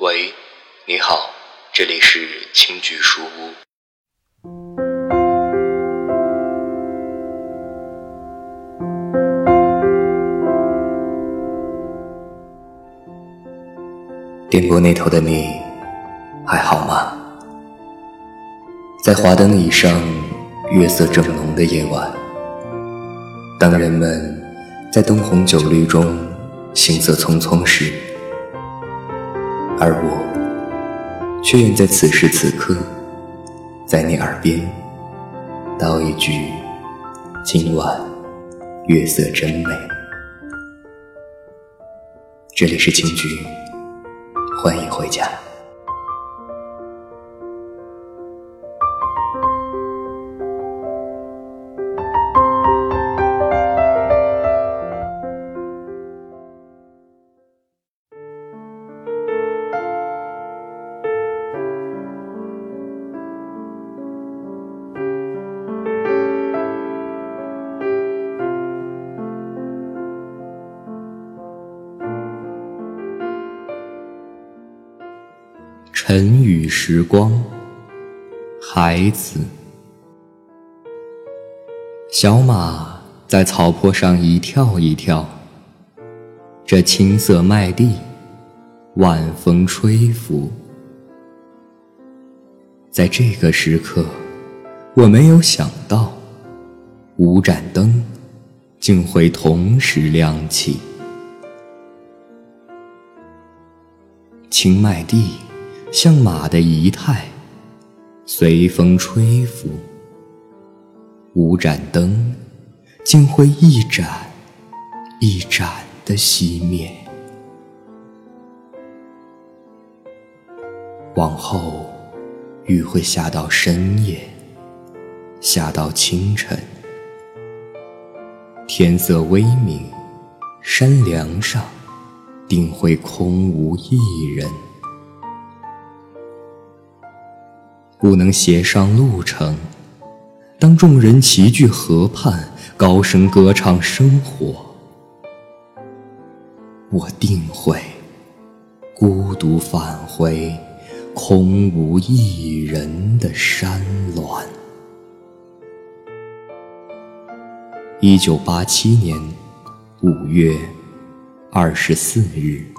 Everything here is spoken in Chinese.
喂，你好，这里是青桔书屋。电波那头的你，还好吗？在华灯以上，月色正浓的夜晚，当人们在灯红酒绿中行色匆匆时。而我却愿在此时此刻，在你耳边道一句：今晚月色真美。这里是青居，欢迎回家。晨雨时光，孩子，小马在草坡上一跳一跳。这青色麦地，晚风吹拂。在这个时刻，我没有想到，五盏灯竟会同时亮起。青麦地。像马的仪态，随风吹拂。五盏灯，竟会一盏一盏的熄灭。往后，雨会下到深夜，下到清晨。天色微明，山梁上定会空无一人。不能协上路程。当众人齐聚河畔，高声歌唱生活，我定会孤独返回空无一人的山峦。一九八七年五月二十四日。